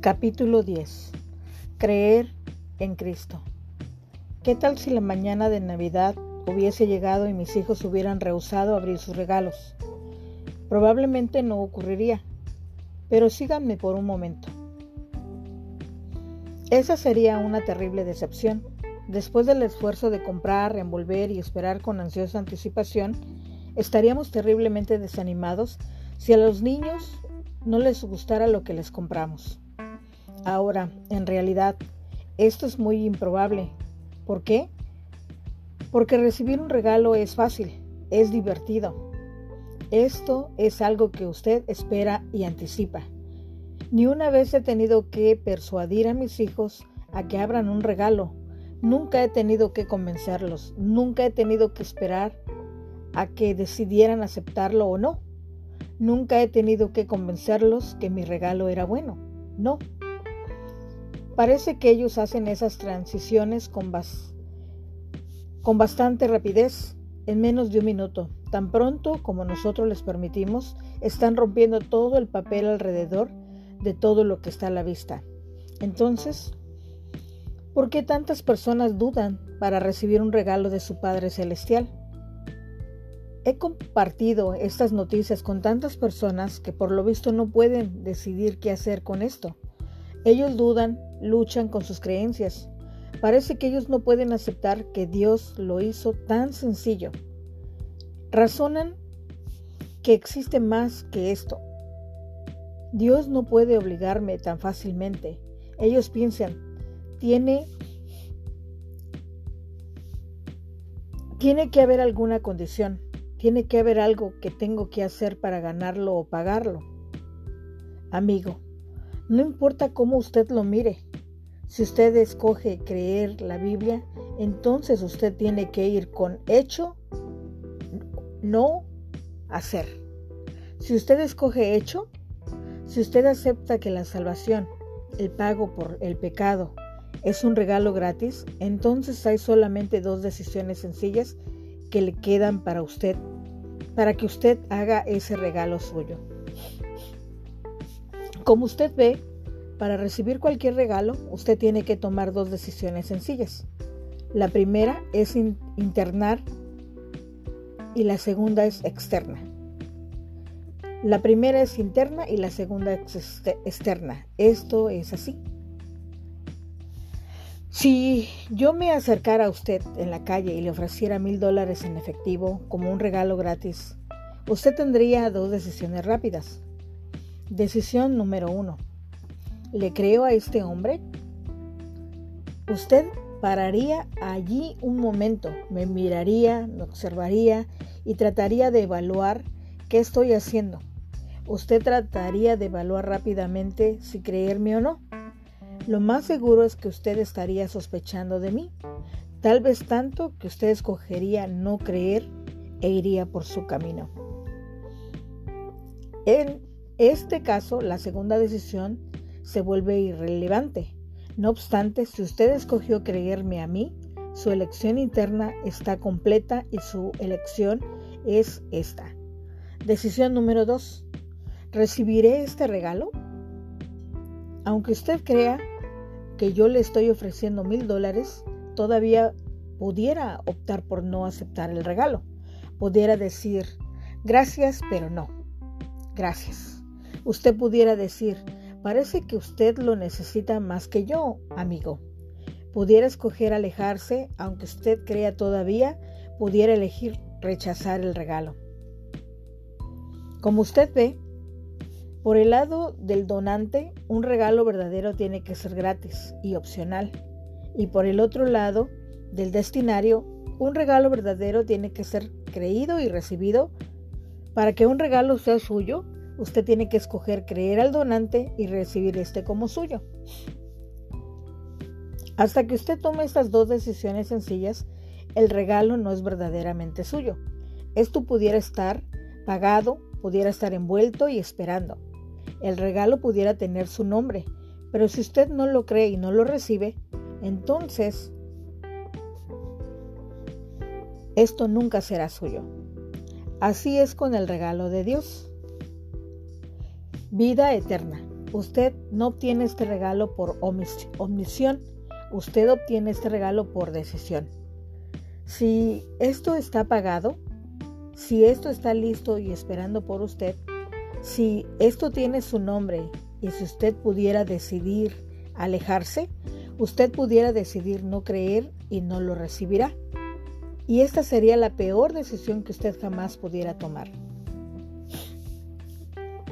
Capítulo 10. Creer en Cristo. ¿Qué tal si la mañana de Navidad hubiese llegado y mis hijos hubieran rehusado abrir sus regalos? Probablemente no ocurriría, pero síganme por un momento. Esa sería una terrible decepción. Después del esfuerzo de comprar, envolver y esperar con ansiosa anticipación, estaríamos terriblemente desanimados si a los niños no les gustara lo que les compramos. Ahora, en realidad, esto es muy improbable. ¿Por qué? Porque recibir un regalo es fácil, es divertido. Esto es algo que usted espera y anticipa. Ni una vez he tenido que persuadir a mis hijos a que abran un regalo. Nunca he tenido que convencerlos. Nunca he tenido que esperar a que decidieran aceptarlo o no. Nunca he tenido que convencerlos que mi regalo era bueno. No. Parece que ellos hacen esas transiciones con, con bastante rapidez, en menos de un minuto. Tan pronto como nosotros les permitimos, están rompiendo todo el papel alrededor de todo lo que está a la vista. Entonces, ¿por qué tantas personas dudan para recibir un regalo de su Padre Celestial? He compartido estas noticias con tantas personas que por lo visto no pueden decidir qué hacer con esto. Ellos dudan, luchan con sus creencias. Parece que ellos no pueden aceptar que Dios lo hizo tan sencillo. Razonan que existe más que esto. Dios no puede obligarme tan fácilmente. Ellos piensan, tiene tiene que haber alguna condición, tiene que haber algo que tengo que hacer para ganarlo o pagarlo. Amigo, no importa cómo usted lo mire. Si usted escoge creer la Biblia, entonces usted tiene que ir con hecho, no hacer. Si usted escoge hecho, si usted acepta que la salvación, el pago por el pecado, es un regalo gratis, entonces hay solamente dos decisiones sencillas que le quedan para usted, para que usted haga ese regalo suyo. Como usted ve, para recibir cualquier regalo, usted tiene que tomar dos decisiones sencillas. La primera es internar y la segunda es externa. La primera es interna y la segunda es este, externa. Esto es así. Si yo me acercara a usted en la calle y le ofreciera mil dólares en efectivo como un regalo gratis, usted tendría dos decisiones rápidas. Decisión número uno. ¿Le creo a este hombre? Usted pararía allí un momento, me miraría, me observaría y trataría de evaluar qué estoy haciendo. Usted trataría de evaluar rápidamente si creerme o no. Lo más seguro es que usted estaría sospechando de mí, tal vez tanto que usted escogería no creer e iría por su camino. En este caso, la segunda decisión se vuelve irrelevante. No obstante, si usted escogió creerme a mí, su elección interna está completa y su elección es esta. Decisión número 2. ¿Recibiré este regalo? Aunque usted crea que yo le estoy ofreciendo mil dólares, todavía pudiera optar por no aceptar el regalo. Pudiera decir, gracias, pero no. Gracias. Usted pudiera decir, parece que usted lo necesita más que yo, amigo. Pudiera escoger alejarse, aunque usted crea todavía, pudiera elegir rechazar el regalo. Como usted ve, por el lado del donante, un regalo verdadero tiene que ser gratis y opcional. Y por el otro lado del destinario, un regalo verdadero tiene que ser creído y recibido. Para que un regalo sea suyo, usted tiene que escoger creer al donante y recibir este como suyo. Hasta que usted tome estas dos decisiones sencillas, el regalo no es verdaderamente suyo. Esto pudiera estar pagado, pudiera estar envuelto y esperando. El regalo pudiera tener su nombre, pero si usted no lo cree y no lo recibe, entonces esto nunca será suyo. Así es con el regalo de Dios vida eterna. usted no obtiene este regalo por omisión, usted obtiene este regalo por decisión. Si esto está pagado, si esto está listo y esperando por usted, si esto tiene su nombre y si usted pudiera decidir alejarse, usted pudiera decidir no creer y no lo recibirá. Y esta sería la peor decisión que usted jamás pudiera tomar.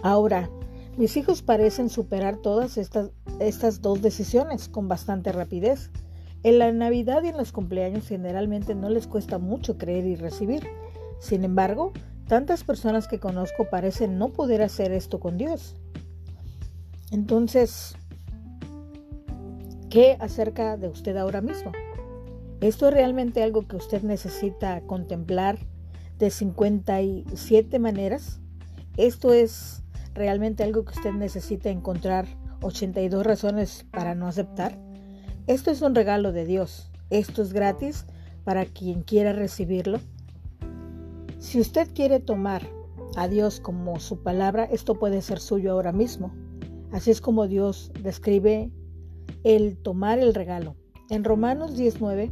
Ahora, mis hijos parecen superar todas estas, estas dos decisiones con bastante rapidez. En la Navidad y en los cumpleaños generalmente no les cuesta mucho creer y recibir. Sin embargo, tantas personas que conozco parecen no poder hacer esto con Dios. Entonces, ¿qué acerca de usted ahora mismo? ¿Esto es realmente algo que usted necesita contemplar de 57 maneras? ¿Esto es realmente algo que usted necesita encontrar 82 razones para no aceptar? Esto es un regalo de Dios. Esto es gratis para quien quiera recibirlo. Si usted quiere tomar a Dios como su palabra, esto puede ser suyo ahora mismo. Así es como Dios describe el tomar el regalo. En Romanos 19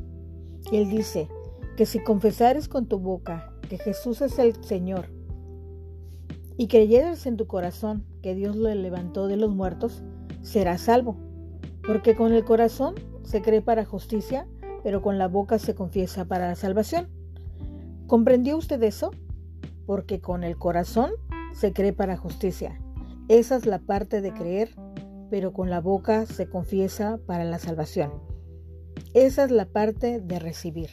él dice que si confesares con tu boca que Jesús es el Señor y creyeres en tu corazón que Dios lo levantó de los muertos, serás salvo. Porque con el corazón se cree para justicia, pero con la boca se confiesa para la salvación. ¿Comprendió usted eso? Porque con el corazón se cree para justicia. Esa es la parte de creer, pero con la boca se confiesa para la salvación. Esa es la parte de recibir.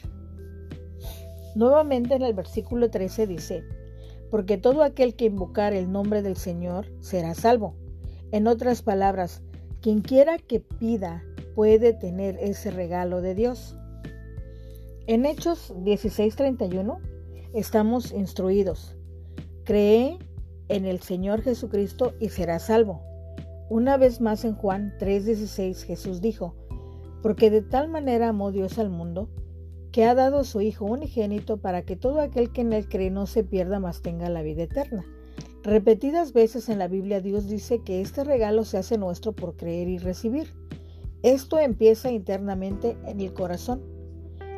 Nuevamente en el versículo 13 dice, porque todo aquel que invocar el nombre del Señor será salvo. En otras palabras, quien quiera que pida puede tener ese regalo de Dios. En Hechos 16:31 estamos instruidos. Cree en el Señor Jesucristo y será salvo. Una vez más en Juan 3:16 Jesús dijo, porque de tal manera amó Dios al mundo, que ha dado su Hijo unigénito para que todo aquel que en él cree no se pierda, mas tenga la vida eterna. Repetidas veces en la Biblia Dios dice que este regalo se hace nuestro por creer y recibir. Esto empieza internamente en el corazón.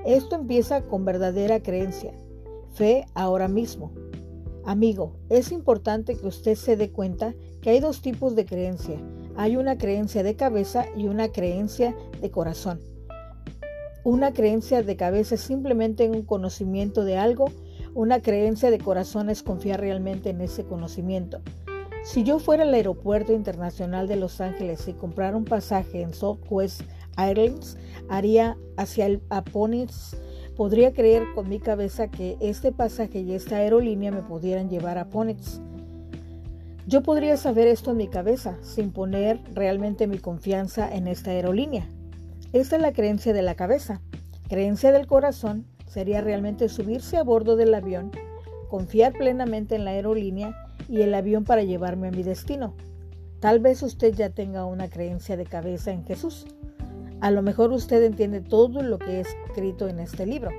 Esto empieza con verdadera creencia, fe ahora mismo. Amigo, es importante que usted se dé cuenta que hay dos tipos de creencia, hay una creencia de cabeza y una creencia de corazón. Una creencia de cabeza es simplemente un conocimiento de algo, una creencia de corazón es confiar realmente en ese conocimiento. Si yo fuera al aeropuerto internacional de Los Ángeles y comprara un pasaje en Southwest Airlines, haría hacia el podría creer con mi cabeza que este pasaje y esta aerolínea me pudieran llevar a Ponitz. Yo podría saber esto en mi cabeza sin poner realmente mi confianza en esta aerolínea. Esta es la creencia de la cabeza. Creencia del corazón sería realmente subirse a bordo del avión, confiar plenamente en la aerolínea y el avión para llevarme a mi destino. Tal vez usted ya tenga una creencia de cabeza en Jesús. A lo mejor usted entiende todo lo que he escrito en este libro.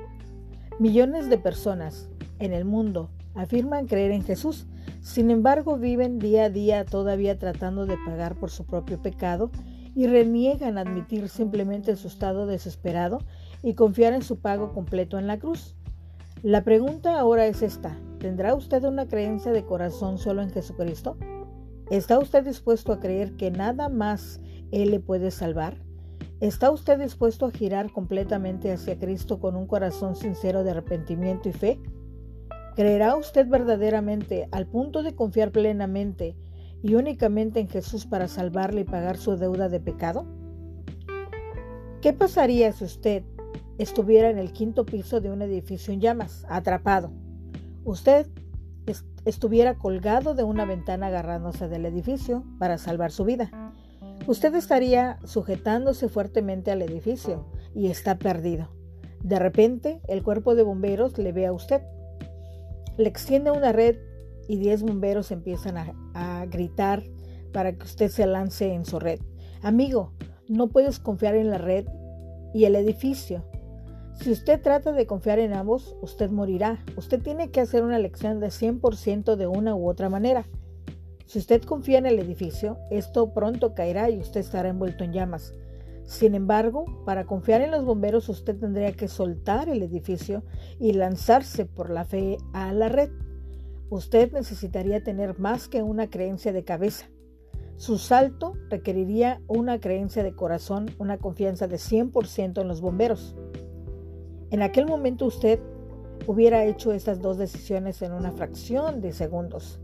Millones de personas en el mundo afirman creer en Jesús, sin embargo viven día a día todavía tratando de pagar por su propio pecado y reniegan admitir simplemente su estado desesperado y confiar en su pago completo en la cruz. La pregunta ahora es esta, ¿tendrá usted una creencia de corazón solo en Jesucristo? ¿Está usted dispuesto a creer que nada más Él le puede salvar? ¿Está usted dispuesto a girar completamente hacia Cristo con un corazón sincero de arrepentimiento y fe? ¿Creerá usted verdaderamente al punto de confiar plenamente y únicamente en Jesús para salvarle y pagar su deuda de pecado? ¿Qué pasaría si usted estuviera en el quinto piso de un edificio en llamas, atrapado? Usted estuviera colgado de una ventana agarrándose del edificio para salvar su vida. Usted estaría sujetándose fuertemente al edificio y está perdido. De repente, el cuerpo de bomberos le ve a usted le extiende una red y 10 bomberos empiezan a, gritar para que usted se lance en su red. Amigo, no puedes confiar en la red y el edificio. Si usted trata de confiar en ambos, usted morirá. Usted tiene que hacer una elección de 100% de una u otra manera. Si usted confía en el edificio, esto pronto caerá y usted estará envuelto en llamas. Sin embargo, para confiar en los bomberos usted tendría que soltar el edificio y lanzarse por la fe a la red. Usted necesitaría tener más que una creencia de cabeza. Su salto requeriría una creencia de corazón, una confianza de 100% en los bomberos. En aquel momento usted hubiera hecho estas dos decisiones en una fracción de segundos.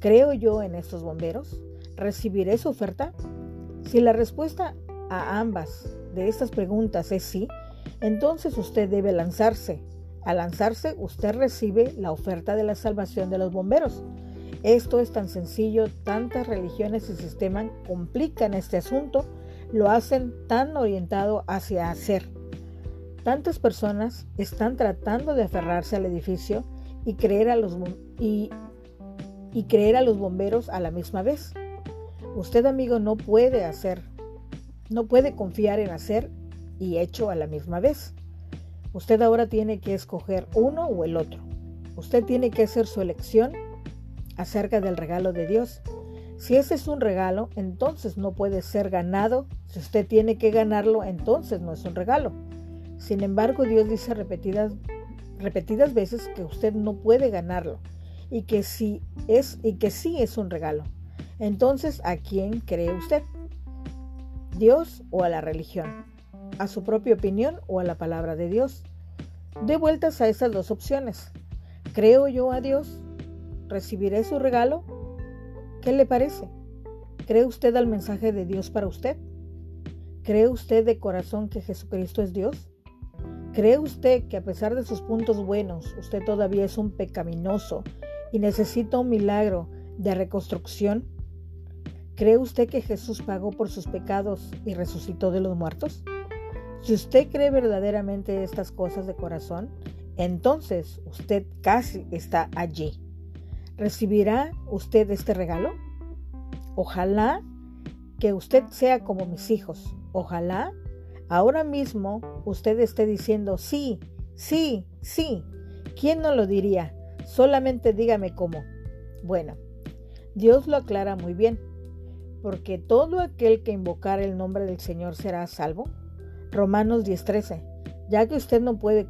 ¿Creo yo en estos bomberos? ¿Recibiré su oferta? Si la respuesta a ambas de estas preguntas es sí, entonces usted debe lanzarse. Al lanzarse, usted recibe la oferta de la salvación de los bomberos. Esto es tan sencillo, tantas religiones y sistemas complican este asunto, lo hacen tan orientado hacia hacer. Tantas personas están tratando de aferrarse al edificio y creer a los, y y creer a los bomberos a la misma vez. Usted, amigo, no puede hacer, no puede confiar en hacer y hecho a la misma vez. Usted ahora tiene que escoger uno o el otro. Usted tiene que hacer su elección acerca del regalo de Dios. Si ese es un regalo, entonces no puede ser ganado. Si usted tiene que ganarlo, entonces no es un regalo. Sin embargo, Dios dice repetidas, repetidas veces que usted no puede ganarlo y que sí es y que sí es un regalo. Entonces, ¿a quién cree usted? ¿Dios o a la religión? ¿A su propia opinión o a la palabra de Dios? De vueltas a esas dos opciones. ¿Creo yo a Dios? ¿Recibiré su regalo? ¿Qué le parece? ¿Cree usted al mensaje de Dios para usted? ¿Cree usted de corazón que Jesucristo es Dios? ¿Cree usted que a pesar de sus puntos buenos, usted todavía es un pecaminoso y necesita un milagro de reconstrucción? ¿Cree usted que Jesús pagó por sus pecados y resucitó de los muertos? Si usted cree verdaderamente estas cosas de corazón, entonces usted casi está allí. ¿Recibirá usted este regalo? Ojalá que usted sea como mis hijos. Ojalá ahora mismo usted esté diciendo sí, sí, sí. ¿Quién no lo diría? Solamente dígame cómo. Bueno, Dios lo aclara muy bien, porque todo aquel que invocar el nombre del Señor será salvo. Romanos 10:13, ya que usted no puede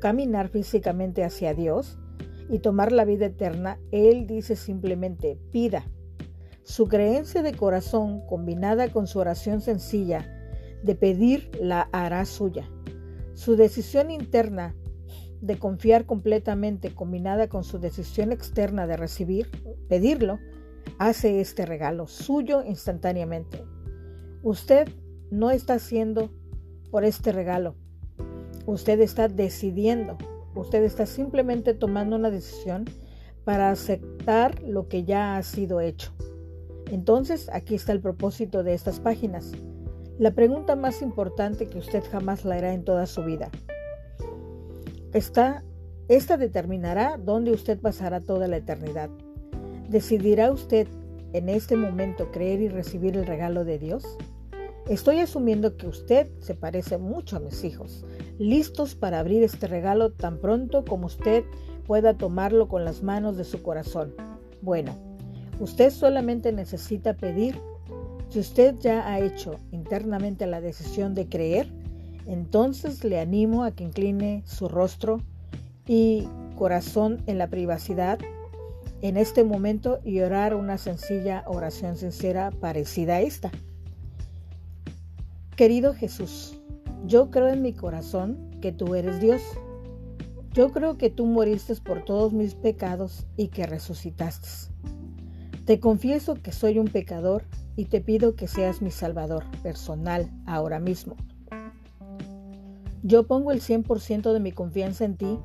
caminar físicamente hacia Dios y tomar la vida eterna, Él dice simplemente, pida. Su creencia de corazón combinada con su oración sencilla de pedir la hará suya. Su decisión interna de confiar completamente combinada con su decisión externa de recibir, pedirlo, hace este regalo suyo instantáneamente. Usted no está haciendo por este regalo. Usted está decidiendo. Usted está simplemente tomando una decisión para aceptar lo que ya ha sido hecho. Entonces, aquí está el propósito de estas páginas. La pregunta más importante que usted jamás la hará en toda su vida esta determinará dónde usted pasará toda la eternidad. ¿Decidirá usted en este momento creer y recibir el regalo de Dios? Estoy asumiendo que usted se parece mucho a mis hijos, listos para abrir este regalo tan pronto como usted pueda tomarlo con las manos de su corazón. Bueno, usted solamente necesita pedir. Si usted ya ha hecho internamente la decisión de creer, entonces le animo a que incline su rostro y corazón en la privacidad en este momento y orar una sencilla oración sincera parecida a esta. Querido Jesús, yo creo en mi corazón que tú eres Dios. Yo creo que tú moriste por todos mis pecados y que resucitaste. Te confieso que soy un pecador y te pido que seas mi Salvador personal ahora mismo. Yo pongo el 100% de mi confianza en ti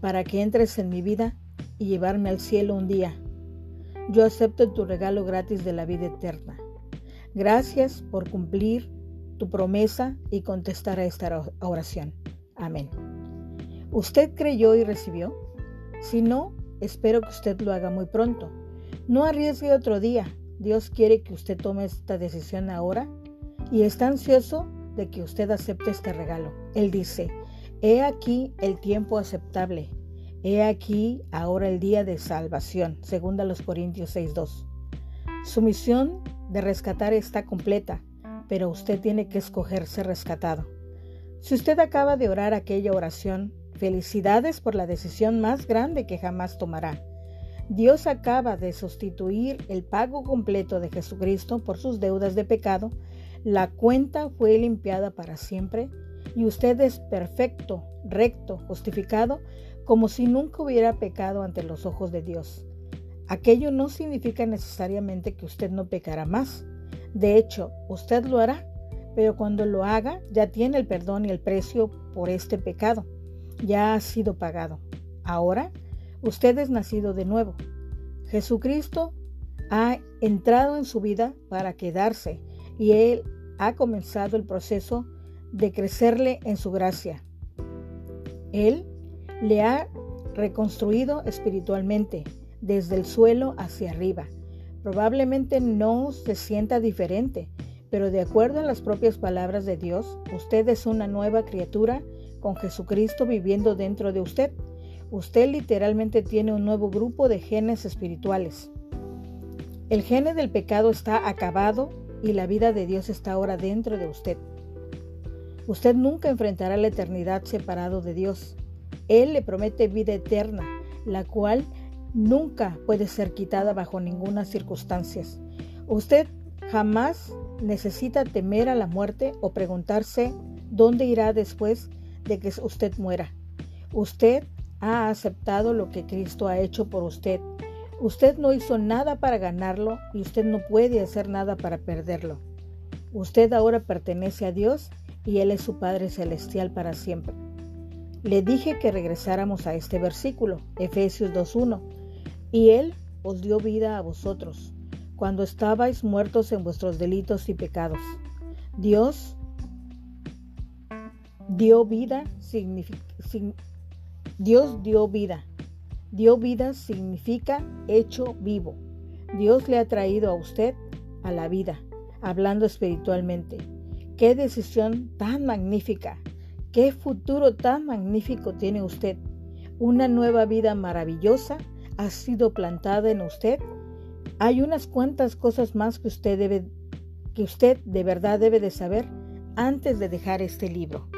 para que entres en mi vida y llevarme al cielo un día. Yo acepto tu regalo gratis de la vida eterna. Gracias por cumplir tu promesa y contestar a esta oración. Amén. ¿Usted creyó y recibió? Si no, espero que usted lo haga muy pronto. No arriesgue otro día. Dios quiere que usted tome esta decisión ahora y está ansioso de que usted acepte este regalo. Él dice, he aquí el tiempo aceptable, he aquí ahora el día de salvación, según los Corintios 6.2. Su misión de rescatar está completa, pero usted tiene que escoger ser rescatado. Si usted acaba de orar aquella oración, felicidades por la decisión más grande que jamás tomará. Dios acaba de sustituir el pago completo de Jesucristo por sus deudas de pecado, la cuenta fue limpiada para siempre y usted es perfecto, recto, justificado, como si nunca hubiera pecado ante los ojos de Dios. Aquello no significa necesariamente que usted no pecará más. De hecho, usted lo hará, pero cuando lo haga ya tiene el perdón y el precio por este pecado. Ya ha sido pagado. Ahora, usted es nacido de nuevo. Jesucristo ha entrado en su vida para quedarse y Él ha comenzado el proceso de crecerle en su gracia. Él le ha reconstruido espiritualmente desde el suelo hacia arriba. Probablemente no se sienta diferente, pero de acuerdo a las propias palabras de Dios, usted es una nueva criatura con Jesucristo viviendo dentro de usted. Usted literalmente tiene un nuevo grupo de genes espirituales. El gene del pecado está acabado y la vida de Dios está ahora dentro de usted. Usted nunca enfrentará la eternidad separado de Dios. Él le promete vida eterna, la cual nunca puede ser quitada bajo ninguna circunstancia. Usted jamás necesita temer a la muerte o preguntarse dónde irá después de que usted muera. Usted ha aceptado lo que Cristo ha hecho por usted. Usted no hizo nada para ganarlo y usted no puede hacer nada para perderlo. Usted ahora pertenece a Dios y Él es su Padre Celestial para siempre. Le dije que regresáramos a este versículo, Efesios 2.1 y Él os dio vida a vosotros, cuando estabais muertos en vuestros delitos y pecados. Dios dio vida, Dios dio vida. Dio vida significa hecho vivo. Dios le ha traído a usted a la vida, hablando espiritualmente. Qué decisión tan magnífica. Qué futuro tan magnífico tiene usted. Una nueva vida maravillosa ha sido plantada en usted, hay unas cuantas cosas más que usted debe que usted de verdad debe de saber antes de dejar este libro.